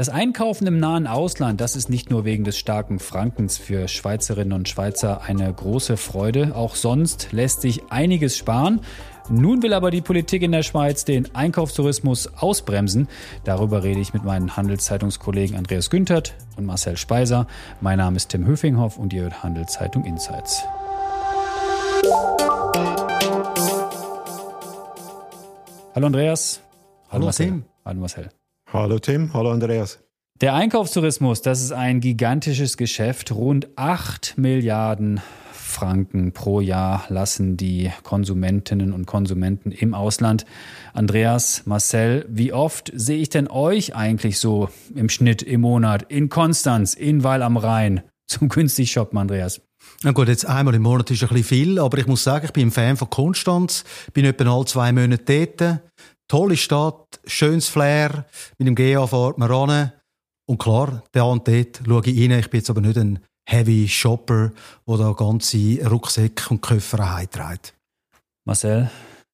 Das Einkaufen im nahen Ausland, das ist nicht nur wegen des starken Frankens für Schweizerinnen und Schweizer eine große Freude. Auch sonst lässt sich einiges sparen. Nun will aber die Politik in der Schweiz den Einkaufstourismus ausbremsen. Darüber rede ich mit meinen Handelszeitungskollegen Andreas Günthert und Marcel Speiser. Mein Name ist Tim Höfinghoff und ihr hört Handelszeitung Insights. Hallo Andreas. Hallo, Hallo Marcel. Tim. Hallo Marcel. Hallo Tim, hallo Andreas. Der Einkaufstourismus, das ist ein gigantisches Geschäft. Rund 8 Milliarden Franken pro Jahr lassen die Konsumentinnen und Konsumenten im Ausland. Andreas, Marcel, wie oft sehe ich denn euch eigentlich so im Schnitt im Monat in Konstanz, in Weil am Rhein zum günstig shoppen, Andreas? Na gut, jetzt einmal im Monat ist ein bisschen viel, aber ich muss sagen, ich bin ein Fan von Konstanz, bin etwa alle zwei Monate dort. Tolle Stadt, schönes Flair, mit dem GA fährt man ran. Und klar, da und dort schaue ich rein. Ich bin jetzt aber nicht ein Heavy Shopper, der da ganze Rucksäcke und Koffer heimträgt. Marcel?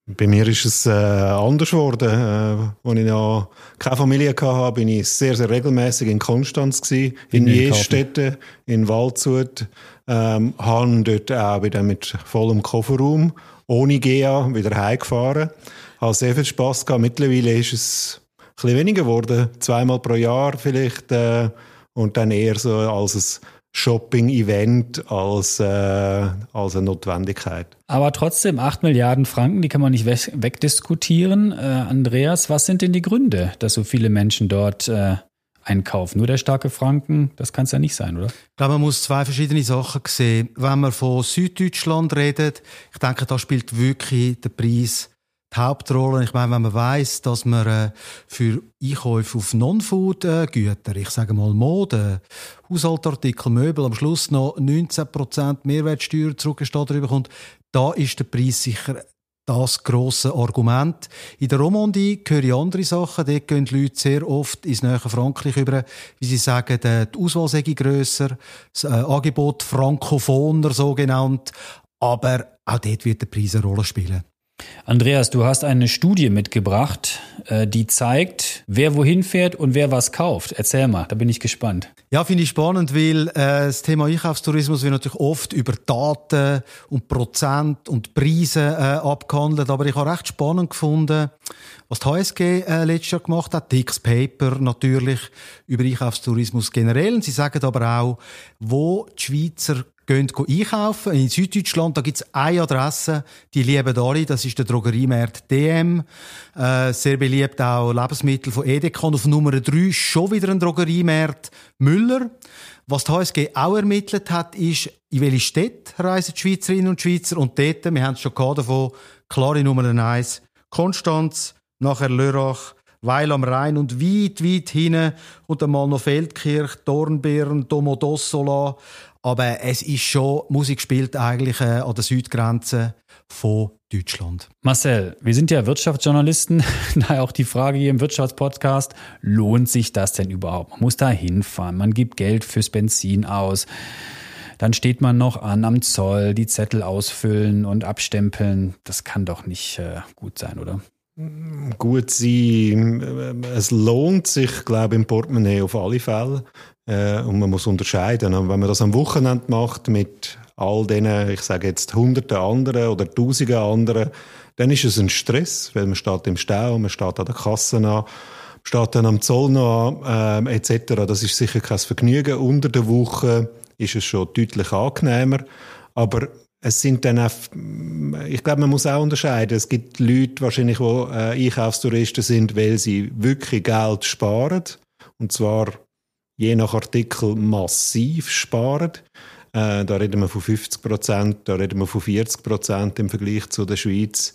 Bei mir ist es äh, anders geworden. Äh, als ich noch keine Familie hatte, bin ich sehr, sehr regelmäßig in Konstanz gewesen, in Jestetten, in Waldshut. Ähm, habe dort auch wieder mit vollem Kofferraum, ohne GA, wieder heimgefahren habe sehr viel Spass gehabt. Mittlerweile ist es ein bisschen weniger geworden, zweimal pro Jahr vielleicht äh, und dann eher so als ein Shopping-Event als, äh, als eine Notwendigkeit. Aber trotzdem, 8 Milliarden Franken, die kann man nicht wegdiskutieren. Äh, Andreas, was sind denn die Gründe, dass so viele Menschen dort äh, einkaufen? Nur der starke Franken, das kann es ja nicht sein, oder? Ich glaube, man muss zwei verschiedene Sachen sehen. Wenn man von Süddeutschland redet, ich denke, da spielt wirklich der Preis die Hauptrolle. Ich meine, wenn man weiß, dass man äh, für Einkäufe auf Non-Food-Güter, ich sage mal Mode, Haushaltartikel, Möbel, am Schluss noch 19% Mehrwertsteuer zurückgestattet bekommt, da ist der Preis sicher das grosse Argument. In der Romandie höre ich andere Sachen. Dort gehen die Leute sehr oft ins nähe Frankreich über, wie sie sagen, die Auswahl sei grösser, das äh, Angebot frankophoner so genannt. Aber auch dort wird der Preis eine Rolle spielen. Andreas, du hast eine Studie mitgebracht, äh, die zeigt, wer wohin fährt und wer was kauft. Erzähl mal, da bin ich gespannt. Ja, finde ich spannend, weil äh, das Thema Einkaufstourismus wird natürlich oft über Daten und Prozent und Preise äh, abgehandelt, aber ich habe recht spannend gefunden, was die HSG äh, letztes Jahr gemacht hat, Dix Paper natürlich über Einkaufstourismus generell. Und sie sagen aber auch, wo die Schweizer gehen einkaufen. In Süddeutschland, da gibt's eine Adresse, die lieben alle, das ist der Drogeriemarkt DM. Äh, sehr beliebt auch Lebensmittel von Edeka. Und auf Nummer drei schon wieder ein Drogeriemarkt Müller. Was die HSG auch ermittelt hat, ist, in welche Städte reisen die Schweizerinnen und Schweizer. Und dort, wir haben es schon davon, klare Nummer eins, Konstanz, nachher Lörrach, Weil am Rhein und weit, weit hinten und einmal noch Feldkirch, Dornbirn, Domodossola. Aber es ist schon, Musik spielt eigentlich äh, an der Südgrenze von Deutschland. Marcel, wir sind ja Wirtschaftsjournalisten, daher auch die Frage hier im Wirtschaftspodcast, lohnt sich das denn überhaupt? Man muss da hinfahren, man gibt Geld fürs Benzin aus. Dann steht man noch an am Zoll, die Zettel ausfüllen und abstempeln. Das kann doch nicht äh, gut sein, oder? Gut sein. Es lohnt sich, glaube ich, im Portemonnaie auf alle Fälle. Äh, und man muss unterscheiden. Und wenn man das am Wochenende macht mit all denen, ich sage jetzt hunderten anderen oder tausenden anderen, dann ist es ein Stress, weil man steht im Stau, man steht an der Kasse an, steht dann am Zoll noch äh, etc. Das ist sicher kein Vergnügen. Unter der Woche ist es schon deutlich angenehmer. Aber es sind dann auch, ich glaube, man muss auch unterscheiden. Es gibt Leute wahrscheinlich, die äh, Einkaufstouristen sind, weil sie wirklich Geld sparen. Und zwar je nach Artikel massiv sparen. Äh, da reden wir von 50 Prozent, da reden wir von 40 Prozent im Vergleich zu der Schweiz.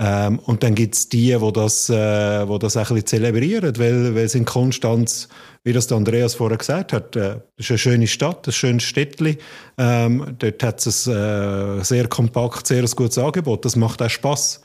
Ähm, und dann gibt es die, die das, äh, wo das ein bisschen zelebrieren, weil, weil es in Konstanz, wie das der Andreas vorher gesagt hat, äh, ist eine schöne Stadt, ein schönes Städtchen. Ähm, dort hat es ein äh, sehr kompakt, sehr gutes Angebot. Das macht auch Spass.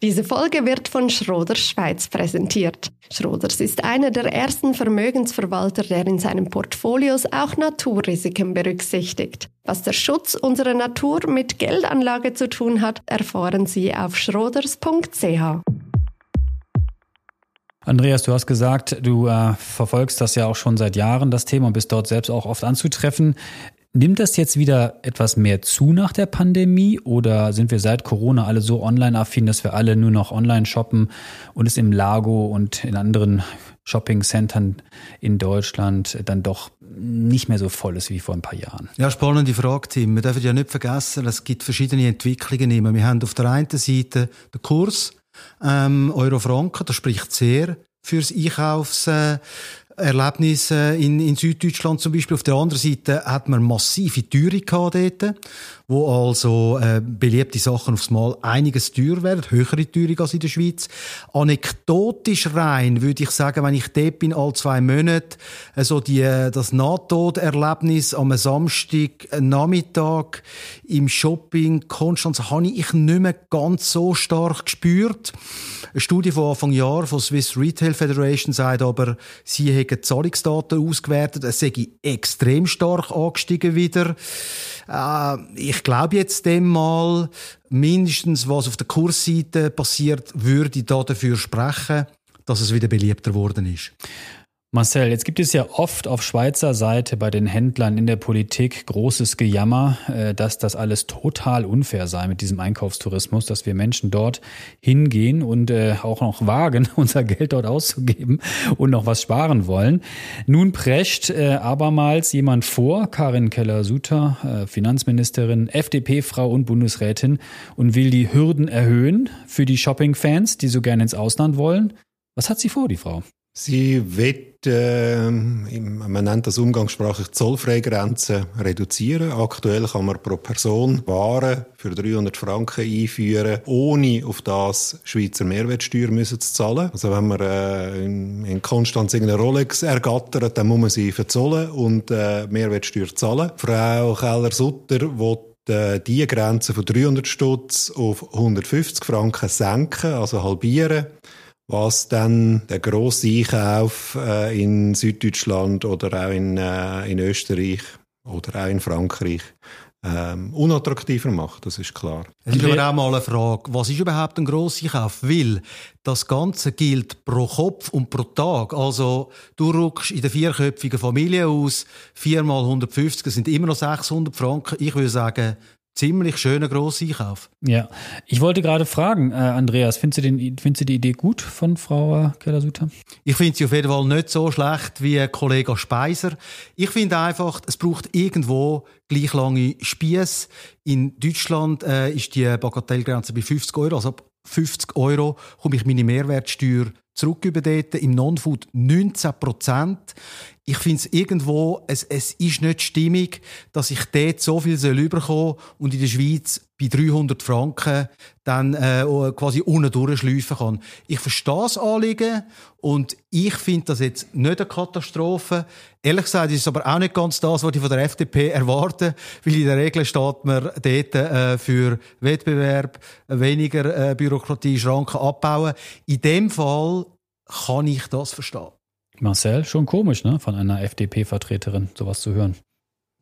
Diese Folge wird von Schroders Schweiz präsentiert. Schroders ist einer der ersten Vermögensverwalter, der in seinen Portfolios auch Naturrisiken berücksichtigt. Was der Schutz unserer Natur mit Geldanlage zu tun hat, erfahren Sie auf schroders.ch. Andreas, du hast gesagt, du äh, verfolgst das ja auch schon seit Jahren, das Thema, und bist dort selbst auch oft anzutreffen. Nimmt das jetzt wieder etwas mehr zu nach der Pandemie oder sind wir seit Corona alle so online-affin, dass wir alle nur noch online shoppen und es im Lago und in anderen Shopping-Centern in Deutschland dann doch nicht mehr so voll ist wie vor ein paar Jahren? Ja, spannende Frage, Tim. Wir dürfen ja nicht vergessen, es gibt verschiedene Entwicklungen immer. Wir haben auf der einen Seite den Kurs ähm, Euro-Franken, das spricht sehr fürs Einkaufs, äh, Erlebnisse in, in Süddeutschland zum Beispiel. Auf der anderen Seite hat man massive Teuerung gehabt dort, wo also äh, beliebte Sachen aufs Mal einiges teurer werden, höhere Teuerung als in der Schweiz. Anekdotisch rein würde ich sagen, wenn ich dort bin, all zwei Monate, also die, äh, das Nahtoderlebnis am Samstag äh, Nachmittag im Shopping Konstanz habe ich nicht mehr ganz so stark gespürt. Eine Studie von Anfang Jahr von Swiss Retail Federation sagt aber, sie hätten Zahlungsdaten ausgewertet, es sei extrem stark angestiegen wieder. Äh, ich glaube jetzt dem mal, mindestens was auf der Kursseite passiert, würde da dafür sprechen, dass es wieder beliebter geworden ist. Marcel, jetzt gibt es ja oft auf Schweizer Seite bei den Händlern in der Politik großes Gejammer, äh, dass das alles total unfair sei mit diesem Einkaufstourismus, dass wir Menschen dort hingehen und äh, auch noch wagen, unser Geld dort auszugeben und noch was sparen wollen. Nun prescht äh, abermals jemand vor, Karin Keller-Suter, Finanzministerin, FDP-Frau und Bundesrätin, und will die Hürden erhöhen für die Shopping-Fans, die so gerne ins Ausland wollen. Was hat sie vor, die Frau? Sie wird, äh, man nennt das umgangssprachlich Zollfreigrenzen reduzieren. Aktuell kann man pro Person Waren für 300 Franken einführen, ohne auf das Schweizer Mehrwertsteuer müssen zu zahlen. Also wenn man äh, in, in Konstanz irgendeine Rolex ergattert, dann muss man sie verzollen und äh, Mehrwertsteuer zahlen. Frau Keller-Sutter will äh, die Grenze von 300 Stutz auf 150 Franken senken, also halbieren was dann der grosse Einkauf äh, in Süddeutschland oder auch in, äh, in Österreich oder auch in Frankreich ähm, unattraktiver macht, das ist klar. Es ist aber auch mal eine Frage, was ist überhaupt ein Grosseinkauf? Weil das Ganze gilt pro Kopf und pro Tag. Also du rückst in der vierköpfigen Familie aus, viermal 150, das sind immer noch 600 Franken. Ich würde sagen, ziemlich schöner Grosseinkauf. Ja, ich wollte gerade fragen, äh, Andreas, findest du, den, findest du die Idee gut von Frau äh, Keller-Sutter? Ich finde sie auf jeden Fall nicht so schlecht wie Kollege Speiser. Ich finde einfach, es braucht irgendwo gleich lange Spieß. In Deutschland äh, ist die Bagatellgrenze bei 50 Euro, also ab 50 Euro komme ich meine Mehrwertsteuer zurück über dort. Im Non-Food 19 Prozent ich finde es irgendwo, es, es ist nicht stimmig, dass ich dort so viel überkommen soll und in der Schweiz bei 300 Franken dann äh, quasi unten durchschleifen kann. Ich verstehe das Anliegen und ich finde das jetzt nicht eine Katastrophe. Ehrlich gesagt ist es aber auch nicht ganz das, was ich von der FDP erwarte, weil in der Regel steht man dort äh, für Wettbewerb, weniger äh, Bürokratie, Schranken abbauen. In dem Fall kann ich das verstehen. Marcel, schon komisch, ne, von einer FDP-Vertreterin sowas zu hören.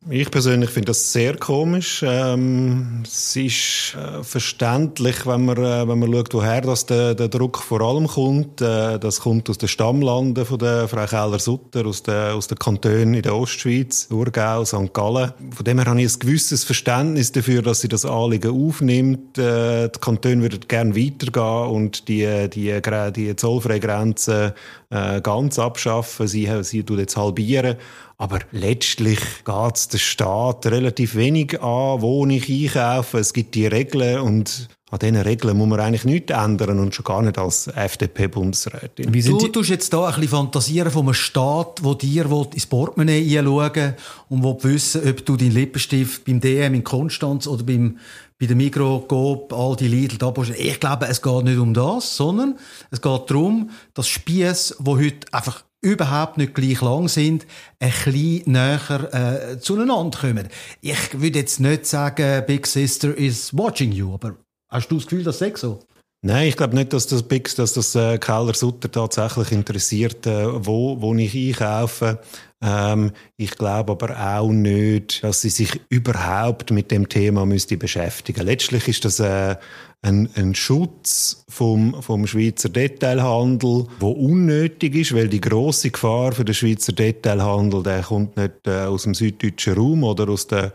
Ich persönlich finde das sehr komisch. Ähm, es ist äh, verständlich, wenn man, äh, wenn man schaut, woher das der, der Druck vor allem kommt. Äh, das kommt aus den Stammlanden von der Frau Keller-Sutter, aus den, aus den Kantonen in der Ostschweiz, Thurgau, St. Gallen. Von dem her habe ich ein gewisses Verständnis dafür, dass sie das Anliegen aufnimmt. Äh, die Kantone würden gerne weitergehen und die, die, die zollfreie Grenzen äh, ganz abschaffen. Sie, sie tut jetzt halbieren. Aber letztlich geht es der Staat relativ wenig an, wo ich einkaufe. Es gibt die Regeln und an diesen Regeln muss man eigentlich nichts ändern und schon gar nicht als FDP-Bundesrätin. Du tust jetzt da ein bisschen fantasieren von einem Staat, der dir ins Portemonnaie einschauen und will wissen, ob du deinen Lippenstift beim DM in Konstanz oder beim bei der Migro, Coop, all die Lidl, da Ich glaube, es geht nicht um das, sondern es geht darum, dass Spiess, wo heute einfach überhaupt nicht gleich lang sind, ein bisschen näher äh, zueinander kommen. Ich würde jetzt nicht sagen, Big Sister is watching you, aber hast du das Gefühl, das sei so? Nein, ich glaube nicht, dass das Pix, dass das äh, Keller Sutter tatsächlich interessiert, äh, wo, wo ich einkaufe. Ähm, ich glaube aber auch nicht, dass sie sich überhaupt mit dem Thema müsste beschäftigen. Letztlich ist das äh, ein, ein Schutz vom, vom Schweizer Detailhandel, wo unnötig ist, weil die große Gefahr für den Schweizer Detailhandel, der kommt nicht äh, aus dem süddeutschen Raum oder aus der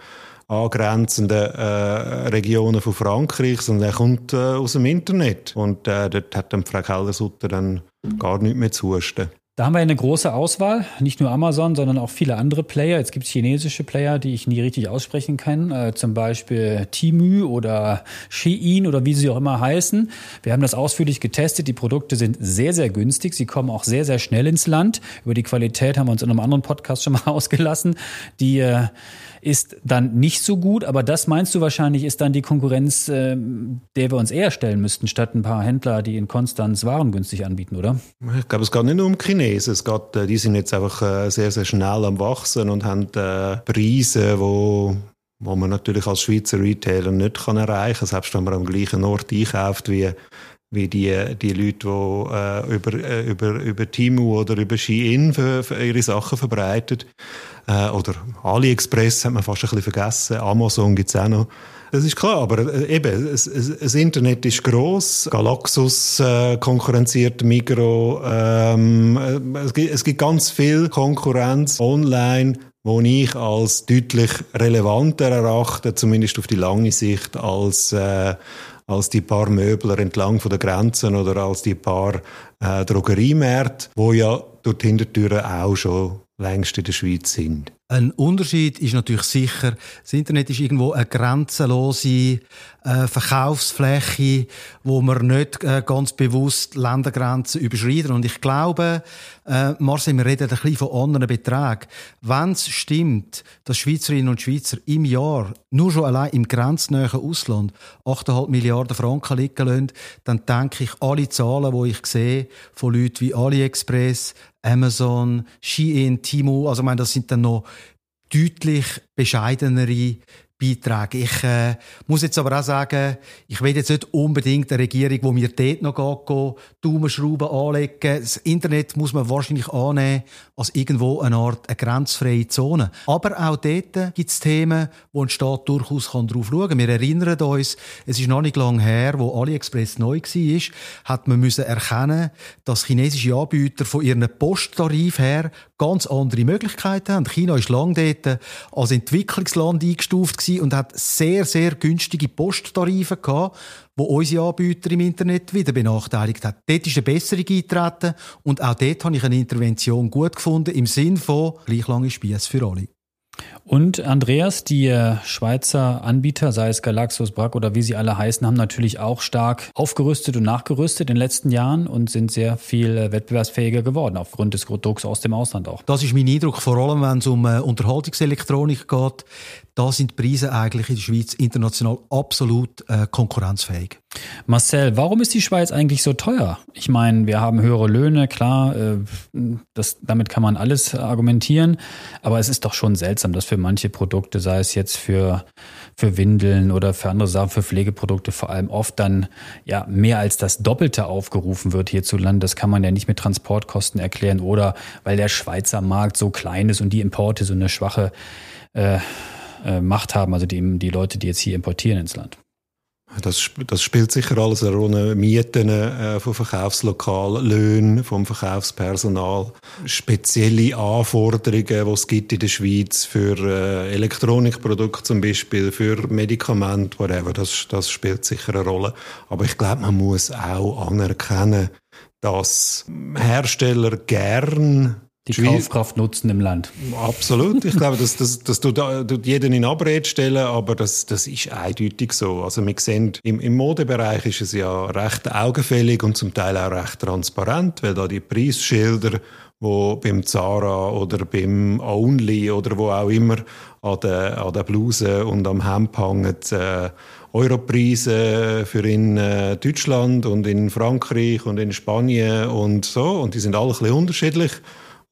angrenzenden äh, Regionen von Frankreich, sondern er kommt äh, aus dem Internet. Und äh, dort hat dann Frau Kellersutter dann gar nichts mehr zu husten. Da haben wir eine große Auswahl, nicht nur Amazon, sondern auch viele andere Player. Jetzt gibt es chinesische Player, die ich nie richtig aussprechen kann, äh, zum Beispiel Temu oder Shein oder wie sie auch immer heißen. Wir haben das ausführlich getestet. Die Produkte sind sehr, sehr günstig. Sie kommen auch sehr, sehr schnell ins Land. Über die Qualität haben wir uns in einem anderen Podcast schon mal ausgelassen. Die äh, ist dann nicht so gut, aber das meinst du wahrscheinlich ist dann die Konkurrenz, äh, der wir uns eher stellen müssten, statt ein paar Händler, die in Konstanz Waren günstig anbieten, oder? Ich glaube, es geht nicht nur um Chinesen. Es geht, äh, die sind jetzt einfach äh, sehr, sehr schnell am Wachsen und haben äh, Preise, wo wo man natürlich als Schweizer Retailer nicht kann erreichen kann, selbst wenn man am gleichen Ort einkauft wie wie die, die Leute, die äh, über, über, über Timu oder über Shein für, für ihre Sachen verbreitet. Äh, oder AliExpress hat man fast ein bisschen vergessen. Amazon gibt's auch noch. Das ist klar, aber äh, eben, das, Internet ist groß. Galaxus äh, konkurrenziert Migro. Ähm, äh, es, gibt, es gibt ganz viel Konkurrenz online, wo ich als deutlich relevanter erachte, zumindest auf die lange Sicht, als äh, als die paar Möbler entlang von der Grenzen oder als die paar äh, Drogeriemärkte, wo ja durch die Hintertüren auch schon längst in der Schweiz sind. Ein Unterschied ist natürlich sicher, das Internet ist irgendwo eine grenzenlose äh, Verkaufsfläche, wo man nicht äh, ganz bewusst Ländergrenzen überschreiten. Und ich glaube, äh, Marcel, wir reden ein bisschen von anderen Beträgen. Wenn es stimmt, dass Schweizerinnen und Schweizer im Jahr nur schon allein im grenznähen Ausland 8,5 Milliarden Franken liegen lassen, dann denke ich, alle Zahlen, die ich sehe, von Leuten wie AliExpress, Amazon, Shein, Timo, also ich meine, das sind dann noch deutlich bescheidenere Beiträge. Ich äh, muss jetzt aber auch sagen, ich will jetzt nicht unbedingt eine Regierung, die mir dort noch geht, Daumenschrauben anlegen. Das Internet muss man wahrscheinlich annehmen als irgendwo eine Art eine grenzfreie Zone. Aber auch dort gibt es Themen, wo ein Staat durchaus kann drauf schauen kann. Wir erinnern uns, es ist noch nicht lange her, wo AliExpress neu war, hat man müssen erkennen, dass chinesische Anbieter von ihren Posttarif her ganz andere Möglichkeiten haben. China ist lange dort als Entwicklungsland eingestuft und hat sehr, sehr günstige Posttarife gehabt, wo unsere Anbieter im Internet wieder benachteiligt hat. Dort ist eine Besserung eingetreten und auch dort habe ich eine Intervention gut gefunden im Sinn von gleich lange Spiess für alle. Und Andreas, die Schweizer Anbieter, sei es Galaxus, Brack oder wie sie alle heißen, haben natürlich auch stark aufgerüstet und nachgerüstet in den letzten Jahren und sind sehr viel äh, wettbewerbsfähiger geworden, aufgrund des Drucks aus dem Ausland auch. Das ist mein Eindruck, vor allem wenn es um äh, Unterhaltungselektronik geht. Da sind die Preise eigentlich in der Schweiz international absolut äh, konkurrenzfähig. Marcel, warum ist die Schweiz eigentlich so teuer? Ich meine, wir haben höhere Löhne, klar, äh, das, damit kann man alles argumentieren, aber es ist doch schon seltsam, dass für manche Produkte, sei es jetzt für, für Windeln oder für andere Sachen, für Pflegeprodukte vor allem oft dann ja mehr als das Doppelte aufgerufen wird hierzulande. Das kann man ja nicht mit Transportkosten erklären oder weil der Schweizer Markt so klein ist und die Importe so eine schwache äh, äh, Macht haben, also die, die Leute, die jetzt hier importieren ins Land. Das, das spielt sicher alles eine Rolle. Mieten äh, von Verkaufslokalen, Löhne vom Verkaufspersonal, spezielle Anforderungen, die es gibt in der Schweiz für äh, Elektronikprodukte zum Beispiel, für Medikamente, whatever. Das, das spielt sicher eine Rolle. Aber ich glaube, man muss auch anerkennen, dass Hersteller gern die Kaufkraft nutzen im Land. Absolut. Ich glaube, das, das, das tut, tut jeden in Abrede stellen, aber das, das ist eindeutig so. Also wir sehen, im, im Modebereich ist es ja recht augenfällig und zum Teil auch recht transparent, weil da die Preisschilder, wo beim Zara oder beim Only oder wo auch immer an der, an der Bluse und am Hemd hängen, äh, Europreise für in äh, Deutschland und in Frankreich und in Spanien und so. Und die sind alle ein bisschen unterschiedlich.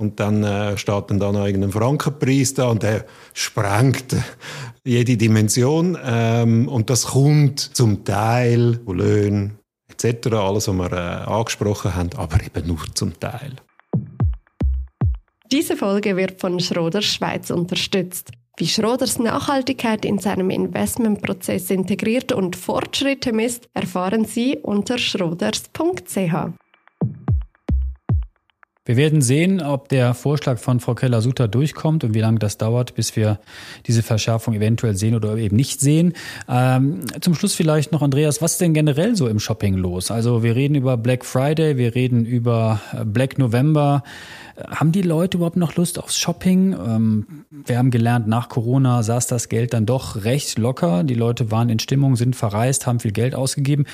Und dann äh, steht dann da noch irgendein Frankenpreis da und der sprengt jede Dimension. Ähm, und das kommt zum Teil etc. etc., alles, was wir äh, angesprochen haben, aber eben nur zum Teil. Diese Folge wird von Schroders Schweiz unterstützt. Wie Schroders Nachhaltigkeit in seinem Investmentprozess integriert und Fortschritte misst, erfahren Sie unter schroders.ch. Wir werden sehen, ob der Vorschlag von Frau Keller-Sutter durchkommt und wie lange das dauert, bis wir diese Verschärfung eventuell sehen oder eben nicht sehen. Ähm, zum Schluss vielleicht noch, Andreas, was ist denn generell so im Shopping los? Also wir reden über Black Friday, wir reden über Black November. Haben die Leute überhaupt noch Lust aufs Shopping? Ähm, wir haben gelernt, nach Corona saß das Geld dann doch recht locker. Die Leute waren in Stimmung, sind verreist, haben viel Geld ausgegeben.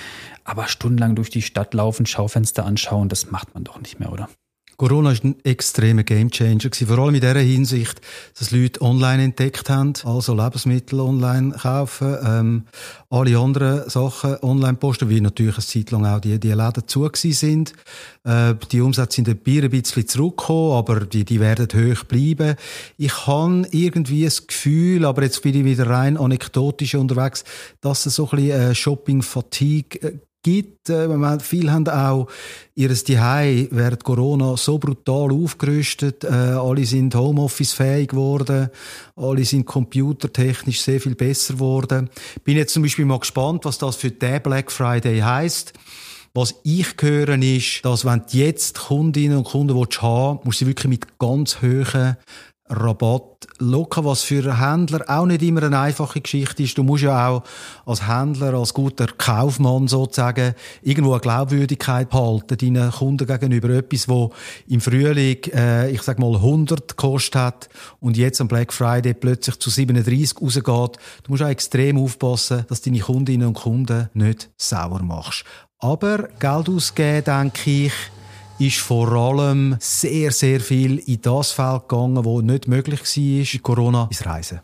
Aber stundenlang durch die Stadt laufen, Schaufenster anschauen, das macht man doch nicht mehr, oder? Corona war ein extremer Gamechanger vor allem in der Hinsicht, dass Leute online entdeckt haben, also Lebensmittel online kaufen, ähm, alle anderen Sachen online posten, wie natürlich eine Zeit lang auch die, die Läden zu sind. Äh, die Umsätze sind ein bisschen zurückgekommen, aber die, die werden hoch bleiben. Ich habe irgendwie das Gefühl, aber jetzt bin ich wieder rein anekdotisch unterwegs, dass es so ein bisschen äh, Shopping-Fatigue äh, gibt. Äh, viele haben auch ihr Zuhause während Corona so brutal aufgerüstet. Äh, alle sind Homeoffice-fähig geworden. Alle sind computertechnisch sehr viel besser geworden. Bin jetzt zum Beispiel mal gespannt, was das für den Black Friday heißt. Was ich höre, ist, dass wenn du jetzt Kundinnen und Kunden haben willst, musst du sie wirklich mit ganz hohen Rabatt locker, was für Händler auch nicht immer eine einfache Geschichte ist. Du musst ja auch als Händler, als guter Kaufmann sozusagen irgendwo eine Glaubwürdigkeit behalten deinen Kunden gegenüber. Etwas, wo im Frühling, äh, ich sag mal 100 gekostet hat und jetzt am Black Friday plötzlich zu 37 rausgeht. Du musst auch extrem aufpassen, dass deine Kundinnen und Kunden nicht sauer machst. Aber Geld ausgeben, denke ich, ist vor allem sehr, sehr viel in das Feld gegangen, wo nicht möglich war, Corona, ins Reisen.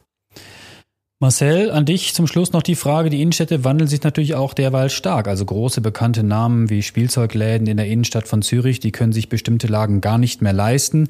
Marcel, an dich zum Schluss noch die Frage. Die Innenstädte wandeln sich natürlich auch derweil stark. Also große bekannte Namen wie Spielzeugläden in der Innenstadt von Zürich, die können sich bestimmte Lagen gar nicht mehr leisten.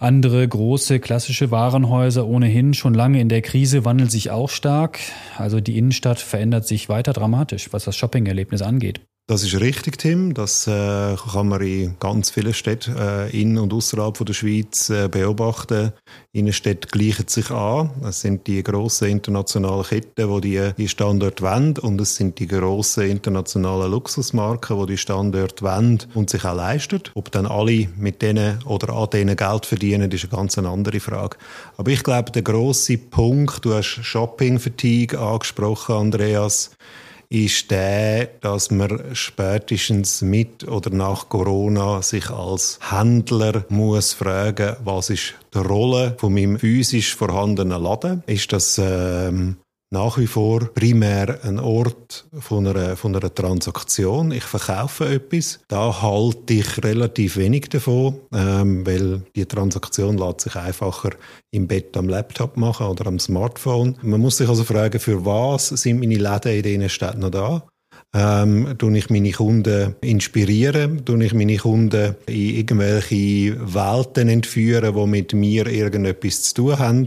Andere große klassische Warenhäuser ohnehin schon lange in der Krise wandeln sich auch stark. Also die Innenstadt verändert sich weiter dramatisch, was das Shoppingerlebnis angeht. Das ist richtig, Tim. Das äh, kann man in ganz vielen Städten äh, in- und außerhalb der Schweiz äh, beobachten. Innenstädte gleichen sich an. Es sind die grossen internationalen Ketten, die die, die Standorte wollen. Und es sind die grossen internationalen Luxusmarken, die die Standorte wollen und sich auch leisten. Ob dann alle mit denen oder an denen Geld verdienen, ist eine ganz andere Frage. Aber ich glaube, der grosse Punkt, du hast Shopping-Fatigue angesprochen, Andreas, ist der, dass man spätestens mit oder nach Corona sich als Händler muss fragen, was ist die Rolle von meinem physisch vorhandenen Laden? Ist das ähm, nach wie vor primär ein Ort von einer, von einer Transaktion. Ich verkaufe etwas. Da halte ich relativ wenig davon, ähm, weil die Transaktion lässt sich einfacher im Bett am Laptop machen oder am Smartphone. Man muss sich also fragen, für was sind meine Läden in diesen Städten noch da? Ähm, tue ich meine Kunden inspirieren, tue ich meine Kunden in irgendwelche Welten entführen, die mit mir irgendetwas zu tun haben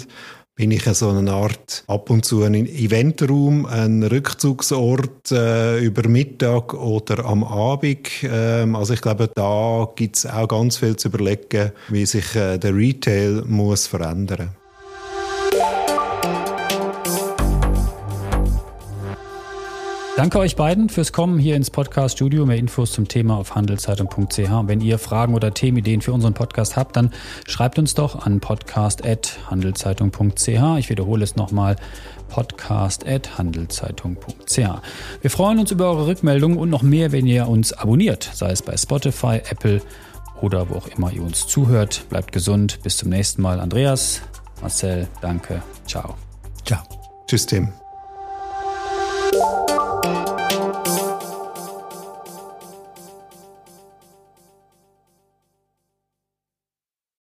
bin ich so eine Art ab und zu ein Eventraum, ein Rückzugsort äh, über Mittag oder am Abend. Ähm, also ich glaube, da gibt es auch ganz viel zu überlegen, wie sich äh, der Retail muss verändern muss. Danke euch beiden fürs Kommen hier ins Podcast-Studio. Mehr Infos zum Thema auf handelszeitung.ch. Wenn ihr Fragen oder Themenideen für unseren Podcast habt, dann schreibt uns doch an podcast.handelszeitung.ch. Ich wiederhole es nochmal podcast.handelszeitung.ch. Wir freuen uns über eure Rückmeldungen und noch mehr, wenn ihr uns abonniert, sei es bei Spotify, Apple oder wo auch immer ihr uns zuhört. Bleibt gesund. Bis zum nächsten Mal. Andreas, Marcel, danke. Ciao. Ciao. Tschüss, Tim.